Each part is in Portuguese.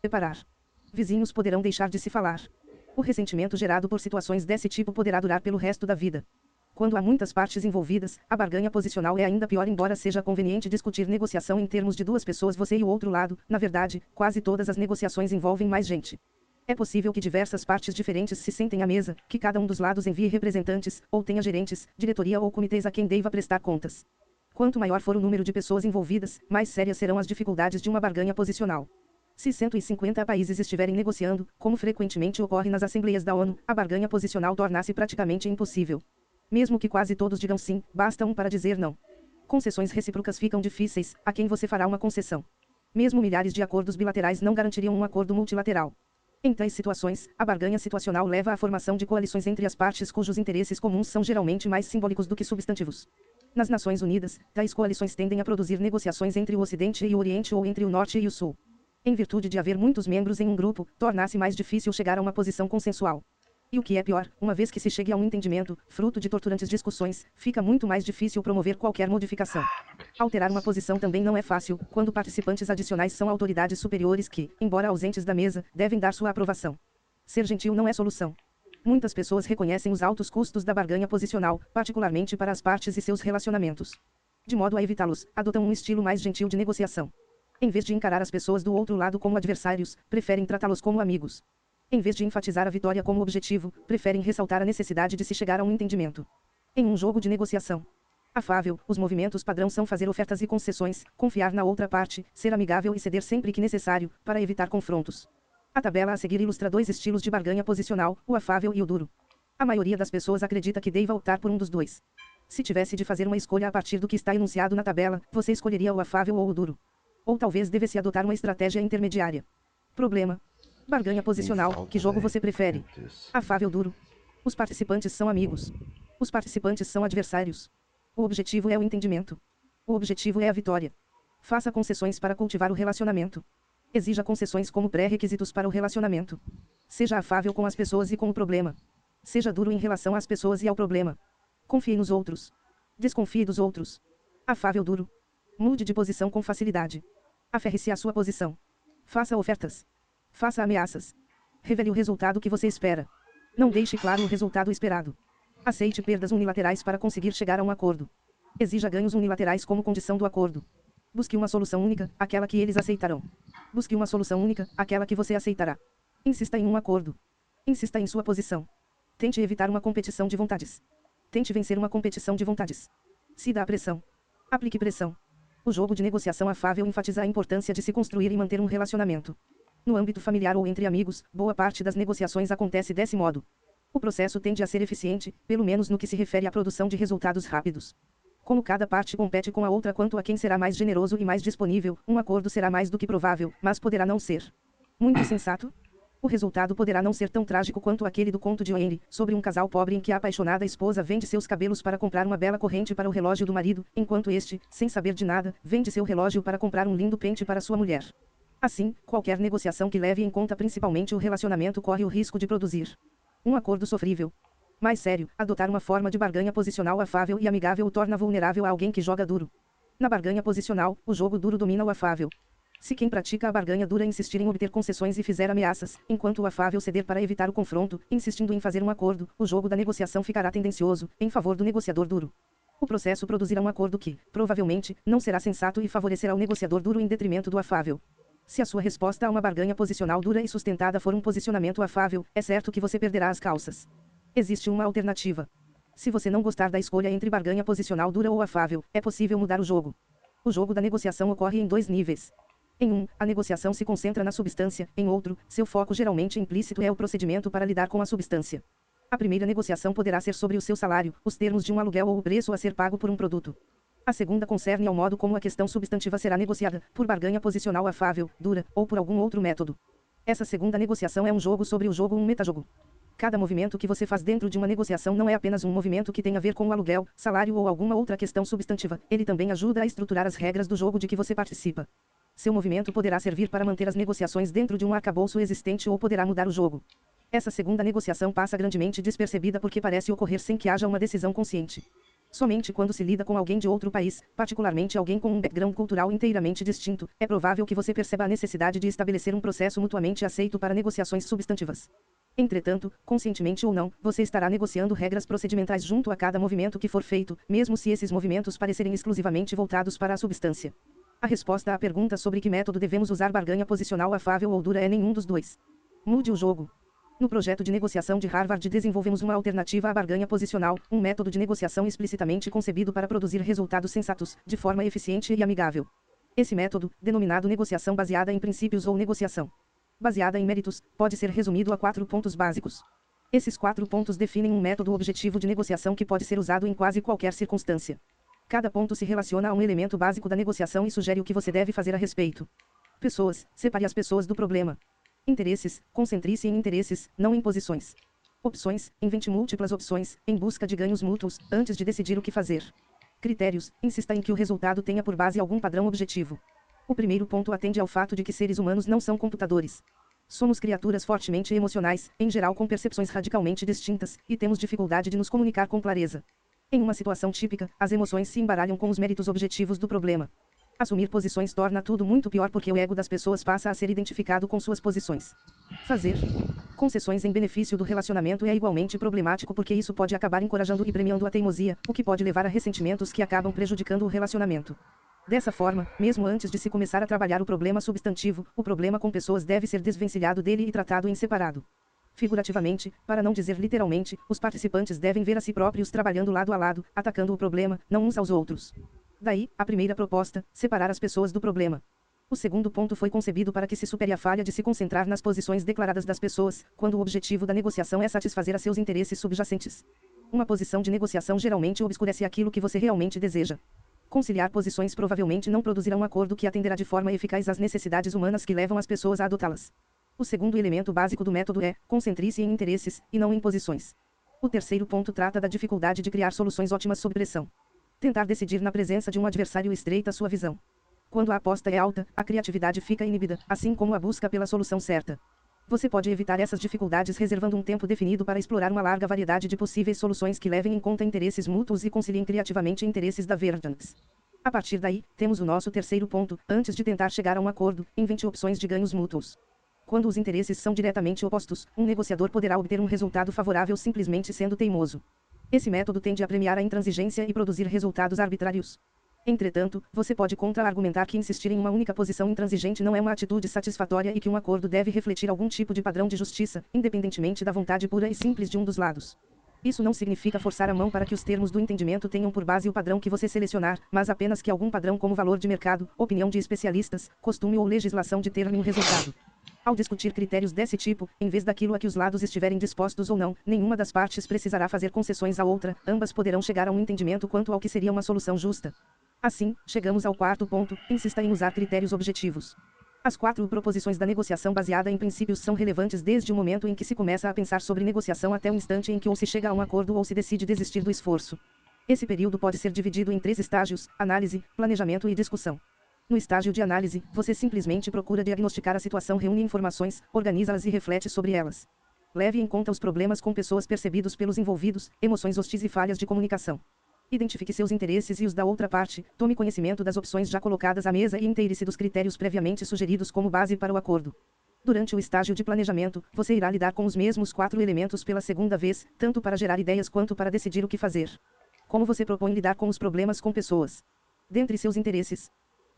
Separar. Vizinhos poderão deixar de se falar. O ressentimento gerado por situações desse tipo poderá durar pelo resto da vida. Quando há muitas partes envolvidas, a barganha posicional é ainda pior, embora seja conveniente discutir negociação em termos de duas pessoas, você e o outro lado. Na verdade, quase todas as negociações envolvem mais gente. É possível que diversas partes diferentes se sentem à mesa, que cada um dos lados envie representantes, ou tenha gerentes, diretoria ou comitês a quem deva prestar contas. Quanto maior for o número de pessoas envolvidas, mais sérias serão as dificuldades de uma barganha posicional. Se 150 países estiverem negociando, como frequentemente ocorre nas assembleias da ONU, a barganha posicional torna-se praticamente impossível. Mesmo que quase todos digam sim, basta um para dizer não. Concessões recíprocas ficam difíceis, a quem você fará uma concessão. Mesmo milhares de acordos bilaterais não garantiriam um acordo multilateral. Em tais situações, a barganha situacional leva à formação de coalições entre as partes cujos interesses comuns são geralmente mais simbólicos do que substantivos. Nas Nações Unidas, tais coalições tendem a produzir negociações entre o Ocidente e o Oriente ou entre o Norte e o Sul. Em virtude de haver muitos membros em um grupo, torna-se mais difícil chegar a uma posição consensual. E o que é pior, uma vez que se chegue a um entendimento, fruto de torturantes discussões, fica muito mais difícil promover qualquer modificação. Alterar uma posição também não é fácil, quando participantes adicionais são autoridades superiores que, embora ausentes da mesa, devem dar sua aprovação. Ser gentil não é solução. Muitas pessoas reconhecem os altos custos da barganha posicional, particularmente para as partes e seus relacionamentos. De modo a evitá-los, adotam um estilo mais gentil de negociação. Em vez de encarar as pessoas do outro lado como adversários, preferem tratá-los como amigos. Em vez de enfatizar a vitória como objetivo, preferem ressaltar a necessidade de se chegar a um entendimento. Em um jogo de negociação afável, os movimentos padrão são fazer ofertas e concessões, confiar na outra parte, ser amigável e ceder sempre que necessário, para evitar confrontos. A tabela a seguir ilustra dois estilos de barganha posicional, o afável e o duro. A maioria das pessoas acredita que deva optar por um dos dois. Se tivesse de fazer uma escolha a partir do que está enunciado na tabela, você escolheria o afável ou o duro. Ou talvez devesse adotar uma estratégia intermediária. Problema: Barganha posicional. Que jogo você prefere? Afável duro. Os participantes são amigos. Os participantes são adversários. O objetivo é o entendimento. O objetivo é a vitória. Faça concessões para cultivar o relacionamento. Exija concessões como pré-requisitos para o relacionamento. Seja afável com as pessoas e com o problema. Seja duro em relação às pessoas e ao problema. Confie nos outros. Desconfie dos outros. Afável duro. Mude de posição com facilidade. Aferre-se à sua posição. Faça ofertas. Faça ameaças. Revele o resultado que você espera. Não deixe claro o resultado esperado. Aceite perdas unilaterais para conseguir chegar a um acordo. Exija ganhos unilaterais como condição do acordo. Busque uma solução única, aquela que eles aceitarão. Busque uma solução única, aquela que você aceitará. Insista em um acordo. Insista em sua posição. Tente evitar uma competição de vontades. Tente vencer uma competição de vontades. Se dá pressão. Aplique pressão. O jogo de negociação afável enfatiza a importância de se construir e manter um relacionamento. No âmbito familiar ou entre amigos, boa parte das negociações acontece desse modo. O processo tende a ser eficiente, pelo menos no que se refere à produção de resultados rápidos. Como cada parte compete com a outra quanto a quem será mais generoso e mais disponível, um acordo será mais do que provável, mas poderá não ser. Muito sensato? O resultado poderá não ser tão trágico quanto aquele do conto de Henry, sobre um casal pobre em que a apaixonada esposa vende seus cabelos para comprar uma bela corrente para o relógio do marido, enquanto este, sem saber de nada, vende seu relógio para comprar um lindo pente para sua mulher. Assim, qualquer negociação que leve em conta principalmente o relacionamento corre o risco de produzir um acordo sofrível. Mais sério, adotar uma forma de barganha posicional afável e amigável o torna vulnerável a alguém que joga duro. Na barganha posicional, o jogo duro domina o afável. Se quem pratica a barganha dura insistir em obter concessões e fizer ameaças, enquanto o afável ceder para evitar o confronto, insistindo em fazer um acordo, o jogo da negociação ficará tendencioso, em favor do negociador duro. O processo produzirá um acordo que, provavelmente, não será sensato e favorecerá o negociador duro em detrimento do afável. Se a sua resposta a uma barganha posicional dura e sustentada for um posicionamento afável, é certo que você perderá as calças. Existe uma alternativa. Se você não gostar da escolha entre barganha posicional dura ou afável, é possível mudar o jogo. O jogo da negociação ocorre em dois níveis. Em um, a negociação se concentra na substância, em outro, seu foco geralmente implícito é o procedimento para lidar com a substância. A primeira negociação poderá ser sobre o seu salário, os termos de um aluguel ou o preço a ser pago por um produto. A segunda concerne ao modo como a questão substantiva será negociada, por barganha posicional afável, dura, ou por algum outro método. Essa segunda negociação é um jogo sobre o jogo um metajogo. Cada movimento que você faz dentro de uma negociação não é apenas um movimento que tem a ver com o aluguel, salário ou alguma outra questão substantiva, ele também ajuda a estruturar as regras do jogo de que você participa. Seu movimento poderá servir para manter as negociações dentro de um arcabouço existente ou poderá mudar o jogo. Essa segunda negociação passa grandemente despercebida porque parece ocorrer sem que haja uma decisão consciente. Somente quando se lida com alguém de outro país, particularmente alguém com um background cultural inteiramente distinto, é provável que você perceba a necessidade de estabelecer um processo mutuamente aceito para negociações substantivas. Entretanto, conscientemente ou não, você estará negociando regras procedimentais junto a cada movimento que for feito, mesmo se esses movimentos parecerem exclusivamente voltados para a substância. A resposta à pergunta sobre que método devemos usar barganha posicional afável ou dura é nenhum dos dois. Mude o jogo. No projeto de negociação de Harvard desenvolvemos uma alternativa à barganha posicional, um método de negociação explicitamente concebido para produzir resultados sensatos, de forma eficiente e amigável. Esse método, denominado negociação baseada em princípios ou negociação baseada em méritos, pode ser resumido a quatro pontos básicos. Esses quatro pontos definem um método objetivo de negociação que pode ser usado em quase qualquer circunstância. Cada ponto se relaciona a um elemento básico da negociação e sugere o que você deve fazer a respeito. Pessoas, separe as pessoas do problema. Interesses, concentre-se em interesses, não em posições. Opções, invente múltiplas opções, em busca de ganhos mútuos, antes de decidir o que fazer. Critérios, insista em que o resultado tenha por base algum padrão objetivo. O primeiro ponto atende ao fato de que seres humanos não são computadores. Somos criaturas fortemente emocionais, em geral com percepções radicalmente distintas, e temos dificuldade de nos comunicar com clareza. Em uma situação típica, as emoções se embaralham com os méritos objetivos do problema. Assumir posições torna tudo muito pior porque o ego das pessoas passa a ser identificado com suas posições. Fazer concessões em benefício do relacionamento é igualmente problemático porque isso pode acabar encorajando e premiando a teimosia, o que pode levar a ressentimentos que acabam prejudicando o relacionamento. Dessa forma, mesmo antes de se começar a trabalhar o problema substantivo, o problema com pessoas deve ser desvencilhado dele e tratado em separado. Figurativamente, para não dizer literalmente, os participantes devem ver a si próprios trabalhando lado a lado, atacando o problema, não uns aos outros. Daí, a primeira proposta, separar as pessoas do problema. O segundo ponto foi concebido para que se supere a falha de se concentrar nas posições declaradas das pessoas, quando o objetivo da negociação é satisfazer a seus interesses subjacentes. Uma posição de negociação geralmente obscurece aquilo que você realmente deseja. Conciliar posições provavelmente não produzirá um acordo que atenderá de forma eficaz às necessidades humanas que levam as pessoas a adotá-las. O segundo elemento básico do método é: concentre-se em interesses, e não em posições. O terceiro ponto trata da dificuldade de criar soluções ótimas sob pressão. Tentar decidir na presença de um adversário estreita sua visão. Quando a aposta é alta, a criatividade fica inibida, assim como a busca pela solução certa. Você pode evitar essas dificuldades reservando um tempo definido para explorar uma larga variedade de possíveis soluções que levem em conta interesses mútuos e conciliem criativamente interesses da Verdance. A partir daí, temos o nosso terceiro ponto: antes de tentar chegar a um acordo, invente opções de ganhos mútuos. Quando os interesses são diretamente opostos, um negociador poderá obter um resultado favorável simplesmente sendo teimoso. Esse método tende a premiar a intransigência e produzir resultados arbitrários. Entretanto, você pode contra-argumentar que insistir em uma única posição intransigente não é uma atitude satisfatória e que um acordo deve refletir algum tipo de padrão de justiça, independentemente da vontade pura e simples de um dos lados. Isso não significa forçar a mão para que os termos do entendimento tenham por base o padrão que você selecionar, mas apenas que algum padrão como valor de mercado, opinião de especialistas, costume ou legislação determine um resultado. Ao discutir critérios desse tipo, em vez daquilo a que os lados estiverem dispostos ou não, nenhuma das partes precisará fazer concessões à outra, ambas poderão chegar a um entendimento quanto ao que seria uma solução justa. Assim, chegamos ao quarto ponto: insista em usar critérios objetivos. As quatro proposições da negociação baseada em princípios são relevantes desde o momento em que se começa a pensar sobre negociação até o instante em que ou se chega a um acordo ou se decide desistir do esforço. Esse período pode ser dividido em três estágios: análise, planejamento e discussão. No estágio de análise, você simplesmente procura diagnosticar a situação, reúne informações, organiza-las e reflete sobre elas. Leve em conta os problemas com pessoas percebidos pelos envolvidos, emoções hostis e falhas de comunicação. Identifique seus interesses e os da outra parte, tome conhecimento das opções já colocadas à mesa e inteire-se dos critérios previamente sugeridos como base para o acordo. Durante o estágio de planejamento, você irá lidar com os mesmos quatro elementos pela segunda vez, tanto para gerar ideias quanto para decidir o que fazer. Como você propõe lidar com os problemas com pessoas? Dentre seus interesses,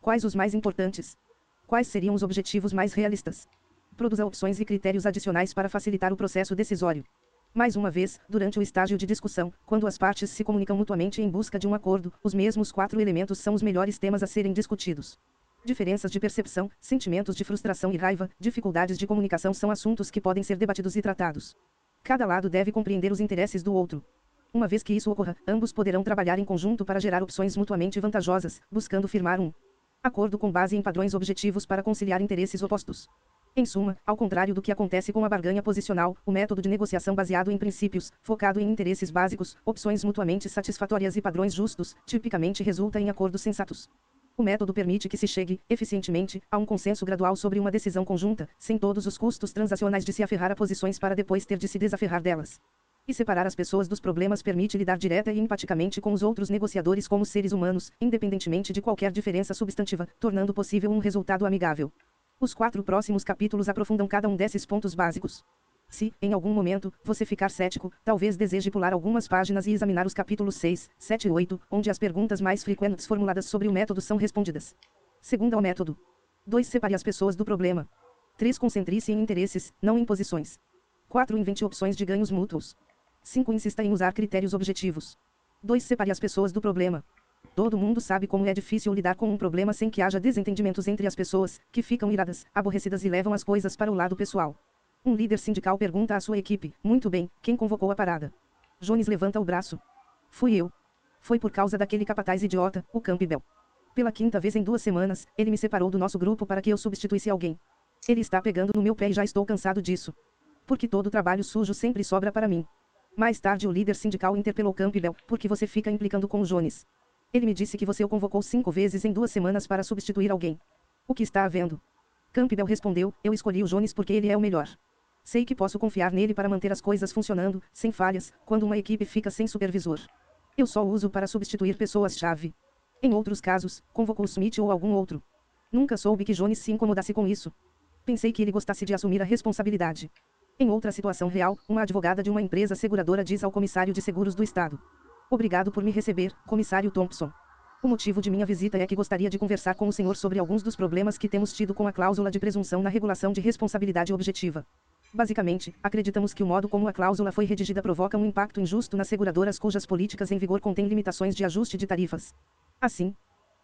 Quais os mais importantes? Quais seriam os objetivos mais realistas? Produza opções e critérios adicionais para facilitar o processo decisório. Mais uma vez, durante o estágio de discussão, quando as partes se comunicam mutuamente em busca de um acordo, os mesmos quatro elementos são os melhores temas a serem discutidos. Diferenças de percepção, sentimentos de frustração e raiva, dificuldades de comunicação são assuntos que podem ser debatidos e tratados. Cada lado deve compreender os interesses do outro. Uma vez que isso ocorra, ambos poderão trabalhar em conjunto para gerar opções mutuamente vantajosas, buscando firmar um Acordo com base em padrões objetivos para conciliar interesses opostos. Em suma, ao contrário do que acontece com a barganha posicional, o método de negociação baseado em princípios, focado em interesses básicos, opções mutuamente satisfatórias e padrões justos, tipicamente resulta em acordos sensatos. O método permite que se chegue, eficientemente, a um consenso gradual sobre uma decisão conjunta, sem todos os custos transacionais de se aferrar a posições para depois ter de se desaferrar delas. E separar as pessoas dos problemas permite lidar direta e empaticamente com os outros negociadores como seres humanos, independentemente de qualquer diferença substantiva, tornando possível um resultado amigável. Os quatro próximos capítulos aprofundam cada um desses pontos básicos. Se, em algum momento, você ficar cético, talvez deseje pular algumas páginas e examinar os capítulos 6, 7 e 8, onde as perguntas mais frequentes formuladas sobre o método são respondidas. Segundo ao método. 2. Separe as pessoas do problema. 3. Concentre-se em interesses, não em posições. 4. Invente opções de ganhos mútuos. 5. Insista em usar critérios objetivos. 2. Separe as pessoas do problema. Todo mundo sabe como é difícil lidar com um problema sem que haja desentendimentos entre as pessoas, que ficam iradas, aborrecidas e levam as coisas para o lado pessoal. Um líder sindical pergunta à sua equipe: Muito bem, quem convocou a parada? Jones levanta o braço. Fui eu. Foi por causa daquele capataz idiota, o Campbell. Pela quinta vez em duas semanas, ele me separou do nosso grupo para que eu substituísse alguém. Ele está pegando no meu pé e já estou cansado disso. Porque todo trabalho sujo sempre sobra para mim. Mais tarde o líder sindical interpelou Campbell, por que você fica implicando com o Jones? Ele me disse que você o convocou cinco vezes em duas semanas para substituir alguém. O que está havendo? Campbell respondeu, eu escolhi o Jones porque ele é o melhor. Sei que posso confiar nele para manter as coisas funcionando, sem falhas, quando uma equipe fica sem supervisor. Eu só uso para substituir pessoas-chave. Em outros casos, convocou Smith ou algum outro. Nunca soube que Jones se incomodasse com isso. Pensei que ele gostasse de assumir a responsabilidade. Em outra situação real, uma advogada de uma empresa seguradora diz ao comissário de seguros do estado: Obrigado por me receber, comissário Thompson. O motivo de minha visita é que gostaria de conversar com o senhor sobre alguns dos problemas que temos tido com a cláusula de presunção na regulação de responsabilidade objetiva. Basicamente, acreditamos que o modo como a cláusula foi redigida provoca um impacto injusto nas seguradoras cujas políticas em vigor contêm limitações de ajuste de tarifas. Assim,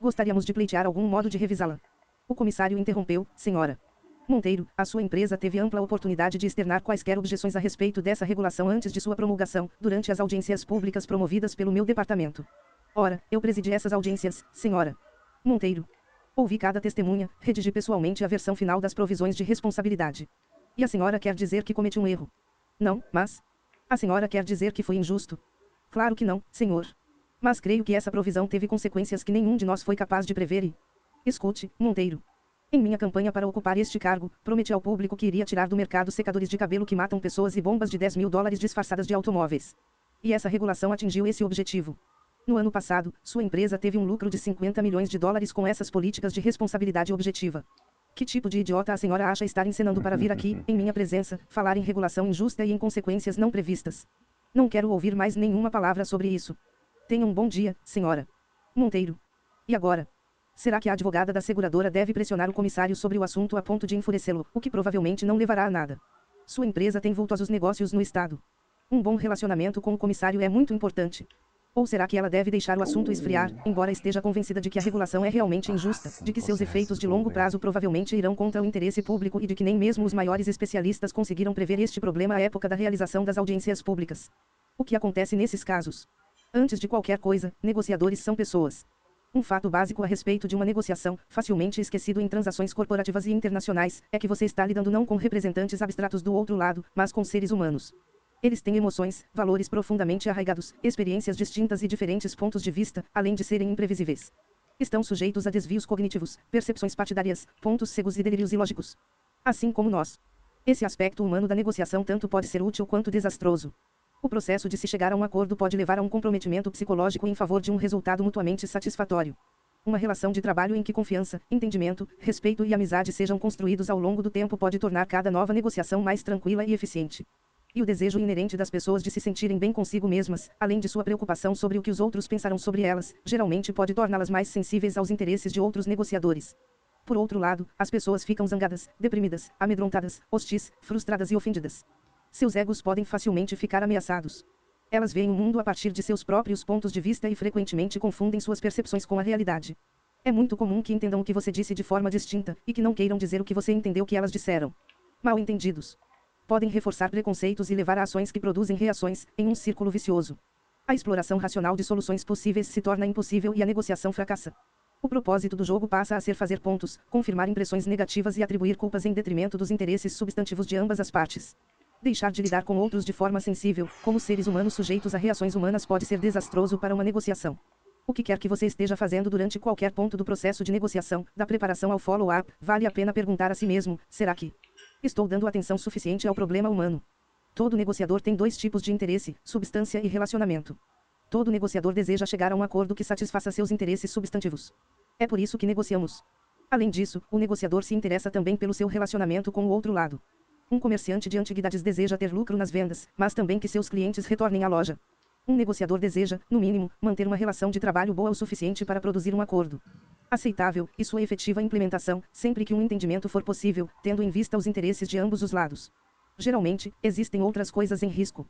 gostaríamos de pleitear algum modo de revisá-la. O comissário interrompeu, senhora. Monteiro, a sua empresa teve ampla oportunidade de externar quaisquer objeções a respeito dessa regulação antes de sua promulgação, durante as audiências públicas promovidas pelo meu departamento. Ora, eu presidi essas audiências, senhora. Monteiro. Ouvi cada testemunha, redigi pessoalmente a versão final das provisões de responsabilidade. E a senhora quer dizer que cometi um erro? Não, mas. A senhora quer dizer que foi injusto? Claro que não, senhor. Mas creio que essa provisão teve consequências que nenhum de nós foi capaz de prever e. Escute, Monteiro. Em minha campanha para ocupar este cargo, prometi ao público que iria tirar do mercado secadores de cabelo que matam pessoas e bombas de 10 mil dólares disfarçadas de automóveis. E essa regulação atingiu esse objetivo. No ano passado, sua empresa teve um lucro de 50 milhões de dólares com essas políticas de responsabilidade objetiva. Que tipo de idiota a senhora acha estar encenando para vir aqui, em minha presença, falar em regulação injusta e em consequências não previstas? Não quero ouvir mais nenhuma palavra sobre isso. Tenha um bom dia, senhora. Monteiro. E agora? Será que a advogada da seguradora deve pressionar o comissário sobre o assunto a ponto de enfurecê-lo, o que provavelmente não levará a nada? Sua empresa tem vultosos negócios no estado. Um bom relacionamento com o comissário é muito importante. Ou será que ela deve deixar o assunto esfriar, embora esteja convencida de que a regulação é realmente injusta, de que seus efeitos de longo prazo provavelmente irão contra o interesse público e de que nem mesmo os maiores especialistas conseguiram prever este problema à época da realização das audiências públicas? O que acontece nesses casos? Antes de qualquer coisa, negociadores são pessoas. Um fato básico a respeito de uma negociação, facilmente esquecido em transações corporativas e internacionais, é que você está lidando não com representantes abstratos do outro lado, mas com seres humanos. Eles têm emoções, valores profundamente arraigados, experiências distintas e diferentes pontos de vista, além de serem imprevisíveis. Estão sujeitos a desvios cognitivos, percepções partidárias, pontos cegos e delírios ilógicos. Assim como nós. Esse aspecto humano da negociação tanto pode ser útil quanto desastroso. O processo de se chegar a um acordo pode levar a um comprometimento psicológico em favor de um resultado mutuamente satisfatório. Uma relação de trabalho em que confiança, entendimento, respeito e amizade sejam construídos ao longo do tempo pode tornar cada nova negociação mais tranquila e eficiente. E o desejo inerente das pessoas de se sentirem bem consigo mesmas, além de sua preocupação sobre o que os outros pensarão sobre elas, geralmente pode torná-las mais sensíveis aos interesses de outros negociadores. Por outro lado, as pessoas ficam zangadas, deprimidas, amedrontadas, hostis, frustradas e ofendidas. Seus egos podem facilmente ficar ameaçados. Elas veem o mundo a partir de seus próprios pontos de vista e frequentemente confundem suas percepções com a realidade. É muito comum que entendam o que você disse de forma distinta, e que não queiram dizer o que você entendeu que elas disseram. Mal entendidos. Podem reforçar preconceitos e levar a ações que produzem reações, em um círculo vicioso. A exploração racional de soluções possíveis se torna impossível e a negociação fracassa. O propósito do jogo passa a ser fazer pontos, confirmar impressões negativas e atribuir culpas em detrimento dos interesses substantivos de ambas as partes. Deixar de lidar com outros de forma sensível, como seres humanos sujeitos a reações humanas pode ser desastroso para uma negociação. O que quer que você esteja fazendo durante qualquer ponto do processo de negociação, da preparação ao follow-up, vale a pena perguntar a si mesmo: será que estou dando atenção suficiente ao problema humano? Todo negociador tem dois tipos de interesse: substância e relacionamento. Todo negociador deseja chegar a um acordo que satisfaça seus interesses substantivos. É por isso que negociamos. Além disso, o negociador se interessa também pelo seu relacionamento com o outro lado. Um comerciante de antiguidades deseja ter lucro nas vendas, mas também que seus clientes retornem à loja. Um negociador deseja, no mínimo, manter uma relação de trabalho boa o suficiente para produzir um acordo aceitável e sua efetiva implementação, sempre que um entendimento for possível, tendo em vista os interesses de ambos os lados. Geralmente, existem outras coisas em risco.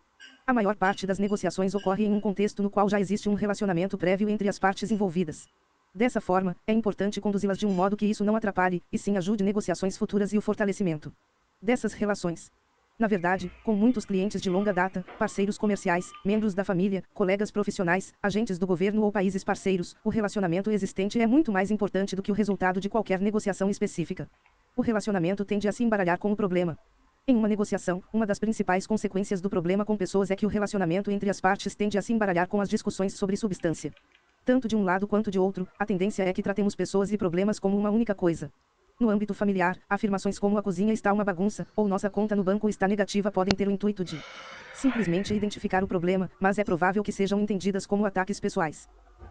A maior parte das negociações ocorre em um contexto no qual já existe um relacionamento prévio entre as partes envolvidas. Dessa forma, é importante conduzi-las de um modo que isso não atrapalhe, e sim ajude negociações futuras e o fortalecimento dessas relações. Na verdade, com muitos clientes de longa data, parceiros comerciais, membros da família, colegas profissionais, agentes do governo ou países parceiros, o relacionamento existente é muito mais importante do que o resultado de qualquer negociação específica. O relacionamento tende a se embaralhar com o problema. Em uma negociação, uma das principais consequências do problema com pessoas é que o relacionamento entre as partes tende a se embaralhar com as discussões sobre substância. Tanto de um lado quanto de outro, a tendência é que tratemos pessoas e problemas como uma única coisa. No âmbito familiar, afirmações como a cozinha está uma bagunça, ou nossa conta no banco está negativa podem ter o intuito de simplesmente identificar o problema, mas é provável que sejam entendidas como ataques pessoais.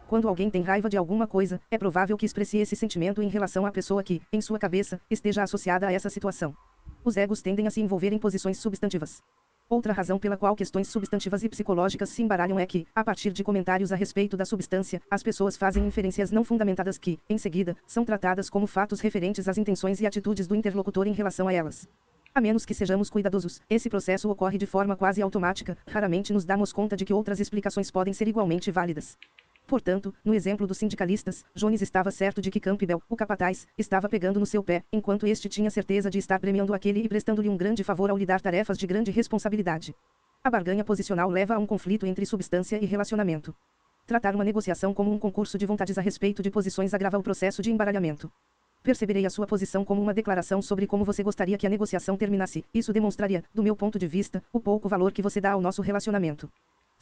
Quando alguém tem raiva de alguma coisa, é provável que expresse esse sentimento em relação à pessoa que, em sua cabeça, esteja associada a essa situação. Os egos tendem a se envolver em posições substantivas. Outra razão pela qual questões substantivas e psicológicas se embaralham é que, a partir de comentários a respeito da substância, as pessoas fazem inferências não fundamentadas que, em seguida, são tratadas como fatos referentes às intenções e atitudes do interlocutor em relação a elas. A menos que sejamos cuidadosos, esse processo ocorre de forma quase automática, raramente nos damos conta de que outras explicações podem ser igualmente válidas. Portanto, no exemplo dos sindicalistas, Jones estava certo de que Campbell, o capataz, estava pegando no seu pé, enquanto este tinha certeza de estar premiando aquele e prestando-lhe um grande favor ao lhe dar tarefas de grande responsabilidade. A barganha posicional leva a um conflito entre substância e relacionamento. Tratar uma negociação como um concurso de vontades a respeito de posições agrava o processo de embaralhamento. Perceberei a sua posição como uma declaração sobre como você gostaria que a negociação terminasse. Isso demonstraria, do meu ponto de vista, o pouco valor que você dá ao nosso relacionamento.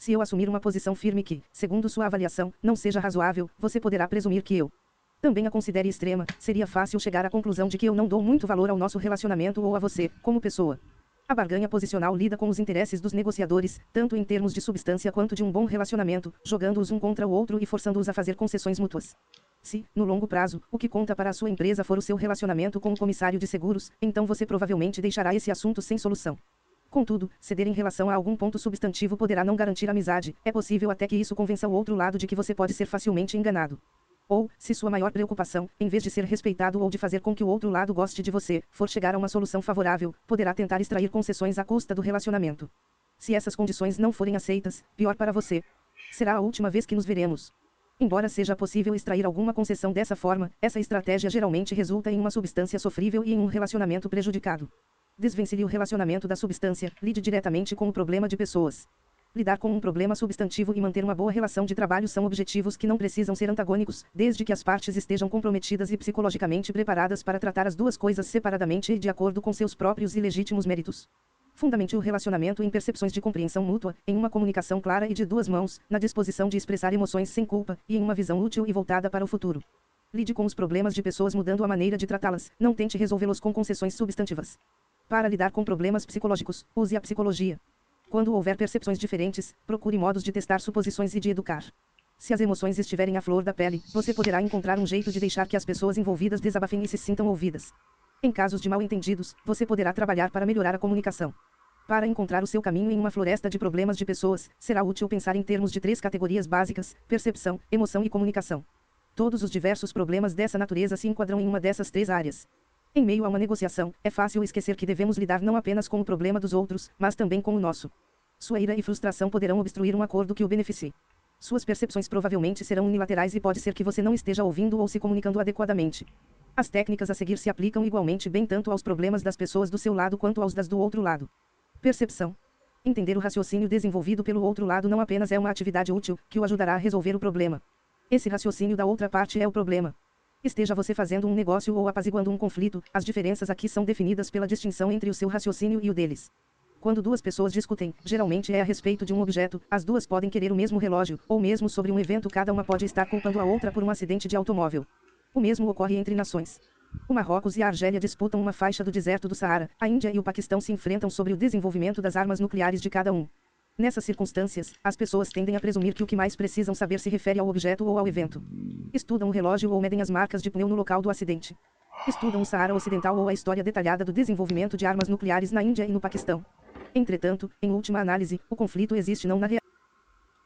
Se eu assumir uma posição firme que, segundo sua avaliação, não seja razoável, você poderá presumir que eu também a considere extrema. Seria fácil chegar à conclusão de que eu não dou muito valor ao nosso relacionamento ou a você, como pessoa. A barganha posicional lida com os interesses dos negociadores, tanto em termos de substância quanto de um bom relacionamento, jogando-os um contra o outro e forçando-os a fazer concessões mútuas. Se, no longo prazo, o que conta para a sua empresa for o seu relacionamento com o comissário de seguros, então você provavelmente deixará esse assunto sem solução. Contudo, ceder em relação a algum ponto substantivo poderá não garantir amizade, é possível até que isso convença o outro lado de que você pode ser facilmente enganado. Ou, se sua maior preocupação, em vez de ser respeitado ou de fazer com que o outro lado goste de você, for chegar a uma solução favorável, poderá tentar extrair concessões à custa do relacionamento. Se essas condições não forem aceitas, pior para você. Será a última vez que nos veremos. Embora seja possível extrair alguma concessão dessa forma, essa estratégia geralmente resulta em uma substância sofrível e em um relacionamento prejudicado. Desvencilhe o relacionamento da substância, lide diretamente com o problema de pessoas. Lidar com um problema substantivo e manter uma boa relação de trabalho são objetivos que não precisam ser antagônicos, desde que as partes estejam comprometidas e psicologicamente preparadas para tratar as duas coisas separadamente e de acordo com seus próprios e legítimos méritos. Fundamente o relacionamento em percepções de compreensão mútua, em uma comunicação clara e de duas mãos, na disposição de expressar emoções sem culpa, e em uma visão útil e voltada para o futuro. Lide com os problemas de pessoas mudando a maneira de tratá-las, não tente resolvê-los com concessões substantivas. Para lidar com problemas psicológicos, use a psicologia. Quando houver percepções diferentes, procure modos de testar suposições e de educar. Se as emoções estiverem à flor da pele, você poderá encontrar um jeito de deixar que as pessoas envolvidas desabafem e se sintam ouvidas. Em casos de mal-entendidos, você poderá trabalhar para melhorar a comunicação. Para encontrar o seu caminho em uma floresta de problemas de pessoas, será útil pensar em termos de três categorias básicas: percepção, emoção e comunicação. Todos os diversos problemas dessa natureza se enquadram em uma dessas três áreas. Em meio a uma negociação, é fácil esquecer que devemos lidar não apenas com o problema dos outros, mas também com o nosso. Sua ira e frustração poderão obstruir um acordo que o beneficie. Suas percepções provavelmente serão unilaterais e pode ser que você não esteja ouvindo ou se comunicando adequadamente. As técnicas a seguir se aplicam igualmente bem tanto aos problemas das pessoas do seu lado quanto aos das do outro lado. Percepção. Entender o raciocínio desenvolvido pelo outro lado não apenas é uma atividade útil, que o ajudará a resolver o problema. Esse raciocínio da outra parte é o problema. Esteja você fazendo um negócio ou apaziguando um conflito, as diferenças aqui são definidas pela distinção entre o seu raciocínio e o deles. Quando duas pessoas discutem, geralmente é a respeito de um objeto, as duas podem querer o mesmo relógio, ou mesmo sobre um evento cada uma pode estar culpando a outra por um acidente de automóvel. O mesmo ocorre entre nações. O Marrocos e a Argélia disputam uma faixa do deserto do Saara. A Índia e o Paquistão se enfrentam sobre o desenvolvimento das armas nucleares de cada um. Nessas circunstâncias, as pessoas tendem a presumir que o que mais precisam saber se refere ao objeto ou ao evento. Estudam o relógio ou medem as marcas de pneu no local do acidente. Estudam o Saara Ocidental ou a história detalhada do desenvolvimento de armas nucleares na Índia e no Paquistão. Entretanto, em última análise, o conflito existe não na